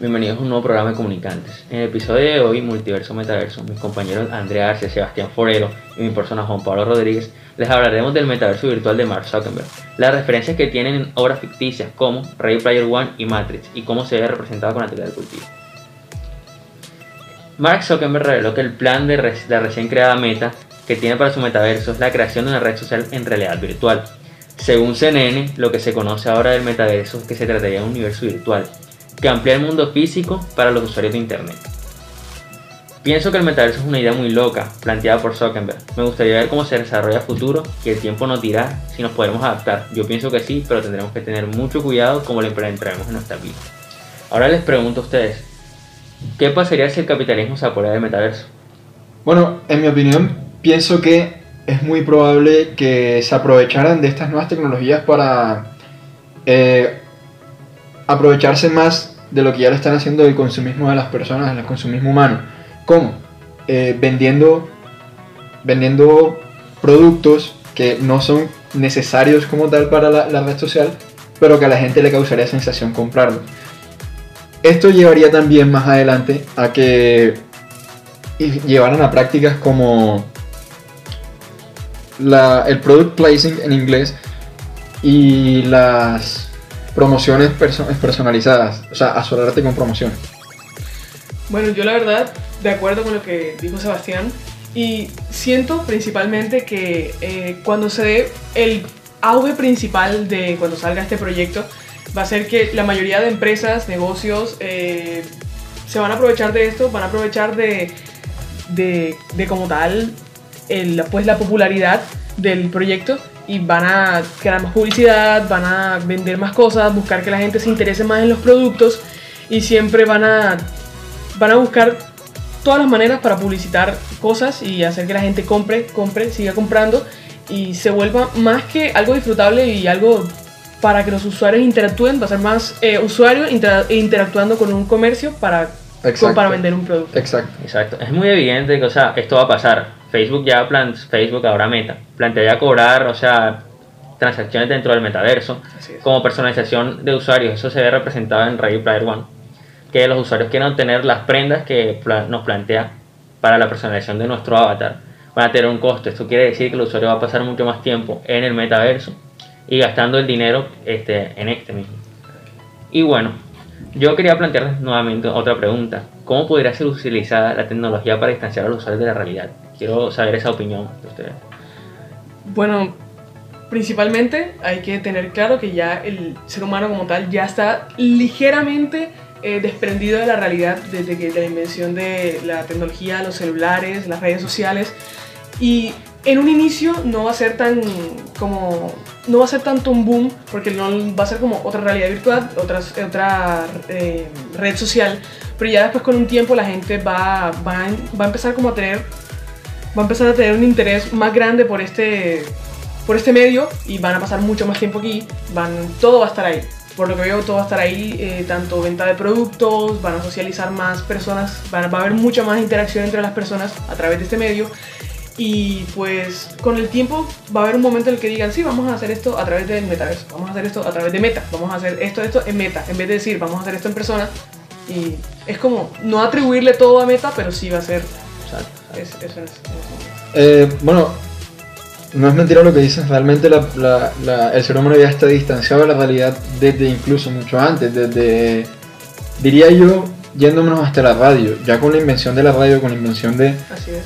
Bienvenidos a un nuevo programa de Comunicantes. En el episodio de hoy, Multiverso Metaverso, mis compañeros Andrea Arce, Sebastián Forero y mi persona Juan Pablo Rodríguez, les hablaremos del metaverso virtual de Mark Zuckerberg, las referencias que tienen en obras ficticias como Ready Player One y Matrix y cómo se ve representado con la teoría del cultivo. Mark Zuckerberg reveló que el plan de la recién creada Meta que tiene para su metaverso es la creación de una red social en realidad virtual. Según CNN, lo que se conoce ahora del metaverso es que se trataría de un universo virtual, que amplía el mundo físico para los usuarios de Internet. Pienso que el metaverso es una idea muy loca, planteada por Zuckerberg. Me gustaría ver cómo se desarrolla a futuro y el tiempo nos dirá si nos podemos adaptar. Yo pienso que sí, pero tendremos que tener mucho cuidado como lo implementaremos en nuestra vida. Ahora les pregunto a ustedes, ¿qué pasaría si el capitalismo se apodera del metaverso? Bueno, en mi opinión, pienso que es muy probable que se aprovecharan de estas nuevas tecnologías para eh, aprovecharse más de lo que ya le están haciendo del consumismo de las personas, del consumismo humano. ¿Cómo? Eh, vendiendo, vendiendo productos que no son necesarios como tal para la, red social, pero que a la gente le causaría sensación comprarlos. Esto llevaría también más adelante a que llevaran a prácticas como la, el product placing en inglés y las promociones personalizadas, o sea, asolarte con promociones. Bueno, yo la verdad, de acuerdo con lo que dijo Sebastián, y siento principalmente que eh, cuando se dé el auge principal de cuando salga este proyecto, va a ser que la mayoría de empresas, negocios, eh, se van a aprovechar de esto, van a aprovechar de, de, de como tal pues, la popularidad del proyecto y van a crear más publicidad, van a vender más cosas, buscar que la gente se interese más en los productos y siempre van a, van a buscar todas las maneras para publicitar cosas y hacer que la gente compre, compre, siga comprando y se vuelva más que algo disfrutable y algo para que los usuarios interactúen, va a ser más eh, usuarios interactuando con un comercio para, para vender un producto. Exacto. Exacto. Es muy evidente que o sea, esto va a pasar Facebook ya plan, Facebook ahora Meta, plantea ya cobrar, o sea, transacciones dentro del metaverso, como personalización de usuarios. Eso se ve representado en Ready Player One, que los usuarios quieren obtener las prendas que nos plantea para la personalización de nuestro avatar. Van a tener un costo. Esto quiere decir que el usuario va a pasar mucho más tiempo en el metaverso y gastando el dinero este, en este mismo. Y bueno, yo quería plantear nuevamente otra pregunta. ¿Cómo podría ser utilizada la tecnología para distanciar a los usuarios de la realidad? Quiero saber esa opinión de ustedes. Bueno, principalmente hay que tener claro que ya el ser humano como tal ya está ligeramente eh, desprendido de la realidad desde que la invención de la tecnología, los celulares, las redes sociales y en un inicio no va a ser tan como no va a ser tanto un boom porque no va a ser como otra realidad virtual, otra, otra eh, red social, pero ya después con un tiempo la gente va, va, va a empezar como a tener va a empezar a tener un interés más grande por este, por este medio y van a pasar mucho más tiempo aquí, van, todo va a estar ahí. Por lo que veo, todo va a estar ahí, eh, tanto venta de productos, van a socializar más personas, va a haber mucha más interacción entre las personas a través de este medio. Y pues con el tiempo va a haber un momento en el que digan, sí, vamos a hacer esto a través del metaverso, vamos a hacer esto a través de meta, vamos a hacer esto, esto en meta, en vez de decir, vamos a hacer esto en persona. Y es como no atribuirle todo a meta, pero sí va a ser eh, bueno, no es mentira lo que dices, realmente el ser humano ya está distanciado de la realidad desde incluso mucho antes, desde, diría yo, yéndonos hasta la radio, ya con la invención de la radio, con la invención de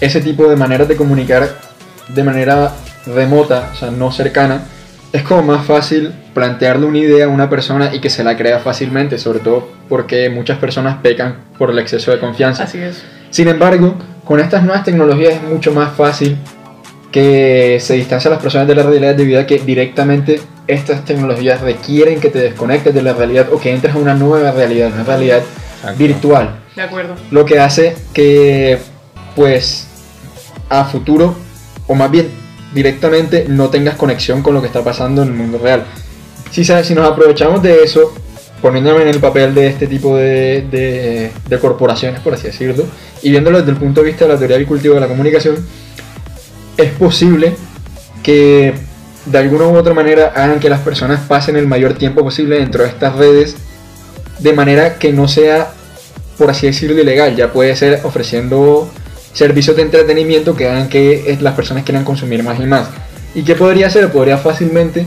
ese tipo de maneras de comunicar de manera remota, o sea, no cercana, es como más fácil plantearle una idea a una persona y que se la crea fácilmente, sobre todo porque muchas personas pecan por el exceso de confianza. Así es. Sin embargo, con estas nuevas tecnologías es mucho más fácil que se distancien las personas de la realidad debido a que directamente estas tecnologías requieren que te desconectes de la realidad o que entres a una nueva realidad, una realidad virtual. De acuerdo. Lo que hace que, pues, a futuro, o más bien directamente, no tengas conexión con lo que está pasando en el mundo real. Si, si nos aprovechamos de eso, poniéndome en el papel de este tipo de, de, corporaciones, por así decirlo, y viéndolo desde el punto de vista de la teoría del cultivo de la comunicación, es posible que de alguna u otra manera hagan que las personas pasen el mayor tiempo posible dentro de estas redes de manera que no sea por así decirlo, ilegal, ya puede ser ofreciendo servicios de entretenimiento que hagan que las personas quieran consumir más y más. ¿Y qué podría hacer? Podría fácilmente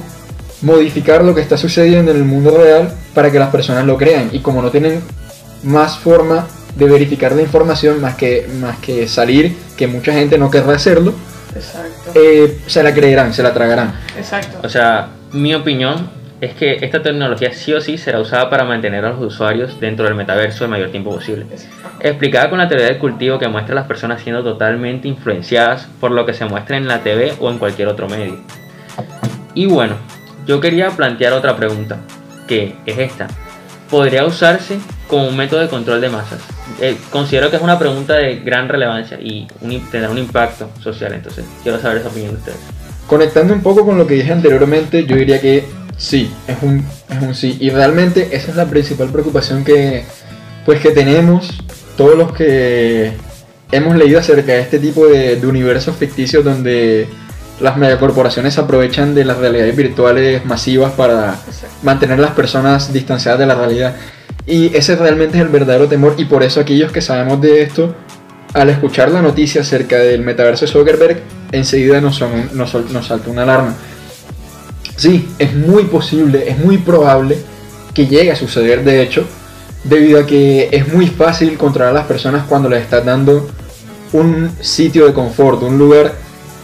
modificar lo que está sucediendo en el mundo real para que las personas lo crean. Y como no tienen más forma de verificar la información más que, más que salir, que mucha gente no querrá hacerlo, eh, se la creerán, se la tragarán. Exacto. O sea, mi opinión es que esta tecnología sí o sí será usada para mantener a los usuarios dentro del metaverso el mayor tiempo posible. Explicada con la teoría del cultivo que muestra a las personas siendo totalmente influenciadas por lo que se muestra en la TV o en cualquier otro medio. Y bueno, yo quería plantear otra pregunta, que es esta. ¿Podría usarse como un método de control de masas? Eh, considero que es una pregunta de gran relevancia y tendrá un impacto social, entonces quiero saber esa opinión de ustedes. Conectando un poco con lo que dije anteriormente, yo diría que sí, es un, es un sí. Y realmente esa es la principal preocupación que, pues, que tenemos todos los que hemos leído acerca de este tipo de, de universos ficticios donde las megacorporaciones aprovechan de las realidades virtuales masivas para mantener a las personas distanciadas de la realidad. Y ese realmente es el verdadero temor y por eso aquellos que sabemos de esto, al escuchar la noticia acerca del metaverso de Zuckerberg, enseguida nos, nos, nos salta una alarma. Sí, es muy posible, es muy probable que llegue a suceder de hecho, debido a que es muy fácil controlar a las personas cuando les estás dando un sitio de confort, un lugar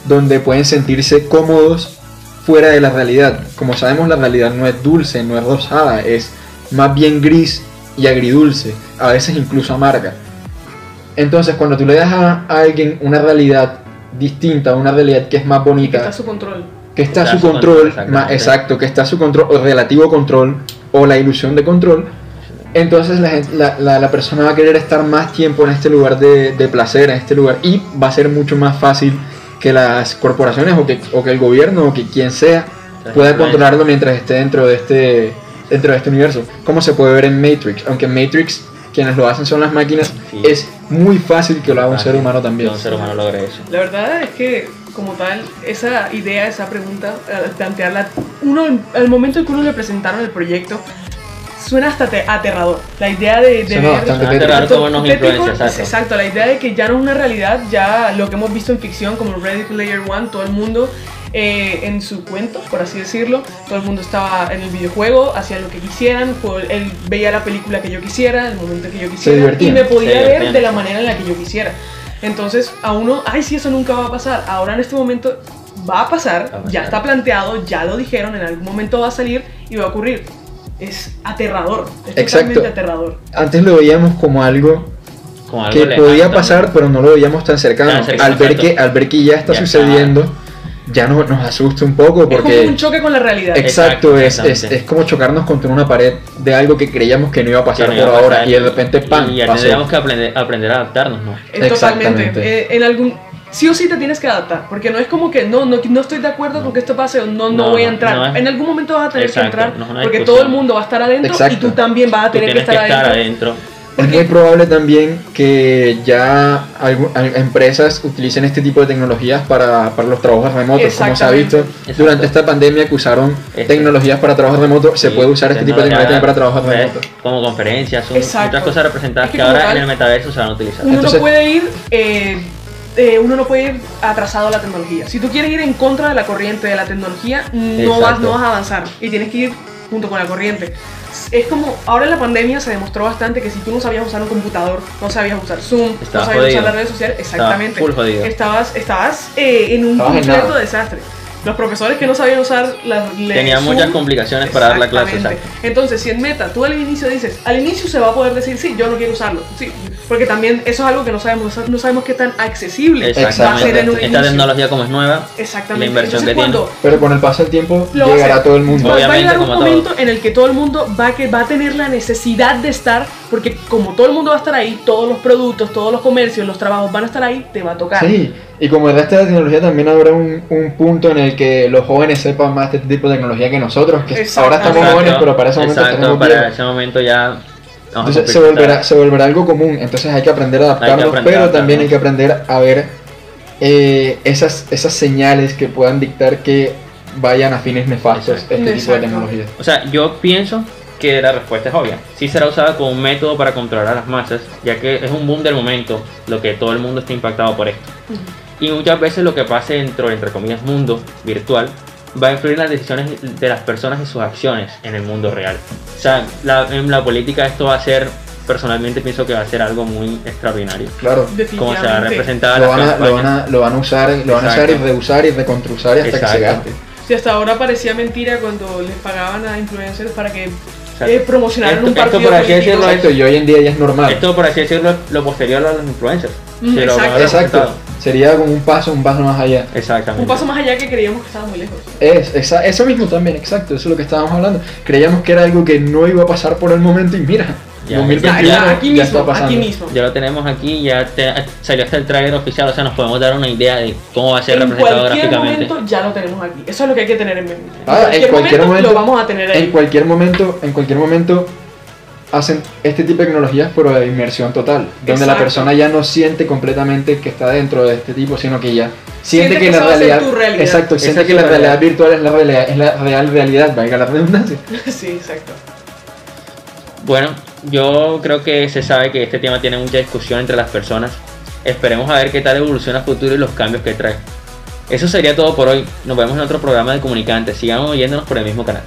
donde pueden sentirse cómodos fuera de la realidad. Como sabemos, la realidad no es dulce, no es rosada, es más bien gris y agridulce, a veces incluso amarga. Entonces, cuando tú le das a, alguien una realidad distinta, una realidad que es más bonita, está su control, que está, a su control, más, exacto, que está a su control o relativo control o la ilusión de control, entonces la, la, persona va a querer estar más tiempo en este lugar de, de placer, en este lugar, y va a ser mucho más fácil que las corporaciones o que, o que el gobierno o que quien sea pueda controlarlo mientras esté dentro de este dentro de este universo. Como se puede ver en Matrix, aunque en Matrix quienes lo hacen son las máquinas, es muy fácil que lo haga un ser humano también. un ser humano logre eso. La verdad es que como tal, esa idea, esa pregunta, plantearla, uno, al momento en que uno le presentaron el proyecto, suena hasta aterrador. La idea de, de ver Exacto, la idea de que ya no es una realidad, ya lo que hemos visto en ficción como Ready Player One, todo el mundo eh, en su cuento, por así decirlo, todo el mundo estaba en el videojuego, hacía lo que quisieran, él veía la película que yo quisiera, el momento que yo quisiera, y me podía ver de la manera en la que yo quisiera. Entonces, a uno, ay, sí, eso nunca va a pasar. Ahora en este momento va a pasar, ya está planteado, ya lo dijeron, en algún momento va a salir y va a ocurrir es aterrador. Es Exacto. aterrador. Antes lo veíamos como algo, que podía pasar, pero no lo veíamos tan cercano. al, ver que, al ver que ya está sucediendo, ya nos, nos asusta un poco porque... Es como un choque con la realidad. Exacto, es, es, es, como chocarnos contra una pared de algo que creíamos que no iba a pasar por ahora y de repente ¡pam! Y ya tendríamos que aprender, aprender a adaptarnos, ¿no? Totalmente. Eh, en algún sí o sí te tienes que adaptar, porque no es como que no, no, no estoy de acuerdo con que esto pase o no, no, voy a entrar. en algún momento vas a tener que entrar, porque todo el mundo va a estar adentro y tú también vas a tener que estar, adentro. Es muy probable también que ya empresas utilicen este tipo de tecnologías para, para los trabajos remotos, como se ha visto. Durante esta pandemia que usaron tecnologías para trabajo remoto, se puede usar este tipo de tecnologías para trabajo remoto. Como conferencias, son muchas cosas representadas que, ahora en el metaverso se van a utilizar. Uno no puede ir... Eh, eh, uno no puede ir atrasado a la tecnología. Si tú quieres ir en contra de la corriente de la tecnología, no vas, no vas a avanzar. Y tienes que ir junto con la corriente. Es como, ahora en la pandemia se demostró bastante que si tú no sabías usar un computador, no sabías usar Zoom, no sabías usar las redes sociales, exactamente, estabas, estabas eh, en un completo desastre. Los profesores que no sabían usar las Tenían muchas complicaciones para dar la clase. Entonces, si en Meta tú al inicio dices, al inicio se va a poder decir, sí, yo no quiero usarlo. Sí, porque también eso es algo que no sabemos, no sabemos qué tan accesible va a ser en un Esta tecnología como es nueva, Exactamente. la inversión que tiene. Pero con el paso del tiempo llegará a todo el mundo. va a llegar un momento en el que todo el mundo va, que va a tener la necesidad de estar, porque como todo el mundo va a estar ahí, todos los productos, todos los comercios, los trabajos van a estar ahí, te va a tocar. Sí, y como el resto de la tecnología también habrá un, un, punto en el que los jóvenes sepan más de este tipo de tecnología que nosotros, que ahora estamos jóvenes, pero para ese momento Exacto, para ese momento ya... Entonces se volverá, se volverá algo común, entonces hay que aprender a adaptarnos, pero también hay que aprender a ver eh, esas, esas señales que puedan dictar que vayan a fines nefastos este tipo de tecnología. O sea, yo pienso que la respuesta es obvia. Sí será usada como un método para controlar a las masas, ya que es un boom del momento, lo que todo el mundo está impactado por esto. Y muchas veces lo que pase dentro, entre comillas, mundo virtual, va a influir en las decisiones de las personas y sus acciones en el mundo real. O sea, la- en la política esto va a ser, personalmente pienso que va a ser algo muy extraordinario. Claro. Como se va a representar Lo van, a, lo, van campañas. a, lo van a usar, lo van a usar y Exacto. reusar y recontrusar y hasta que se Exacto. gaste. Si hasta ahora parecía mentira cuando les pagaban a influencers para que Exacto. eh, promocionaran Esto- un esto, partido por así decirlo, Exacto, y hoy en día ya es normal. Esto, por así decirlo, lo posterior a los influencers. Mm, Si exacto. Sería como un paso, un paso más allá. Exactamente. Un paso más allá que creíamos que estaba muy lejos. Es, esa- eso mismo también, exacto, eso es lo que estábamos hablando. Creíamos que era algo que no iba a pasar por el momento y mira, Ya, 2021 Ya, ya, ya, aquí mismo, está pasando. aquí mismo. Ya lo tenemos aquí, ya te- salió hasta el trailer oficial, o sea, nos podemos dar una idea de cómo va a ser En representado cualquier gráficamente. momento ya lo tenemos aquí. Eso es lo que hay que tener en mente. En Ah, en cualquier momento, lo vamos a tener ahí. En cualquier momento, en cualquier momento hacen este tipo de tecnologías pero de inmersión total, donde la Exacto. persona ya no siente completamente que está dentro de este tipo, sino que ya Siente siente, que que, la realidad, realidad. exacto, siente que la realidad realidad. virtual es la realidad, es la real realidad, valga la redundancia. sí, exacto. Bueno, yo creo que se sabe que este tema tiene mucha discusión entre las personas. Esperemos a ver qué tal evoluciona a futuro y los cambios que trae. Eso sería todo por hoy. Nos vemos en otro programa de Comunicantes. Sigamos oyéndonos por el mismo canal.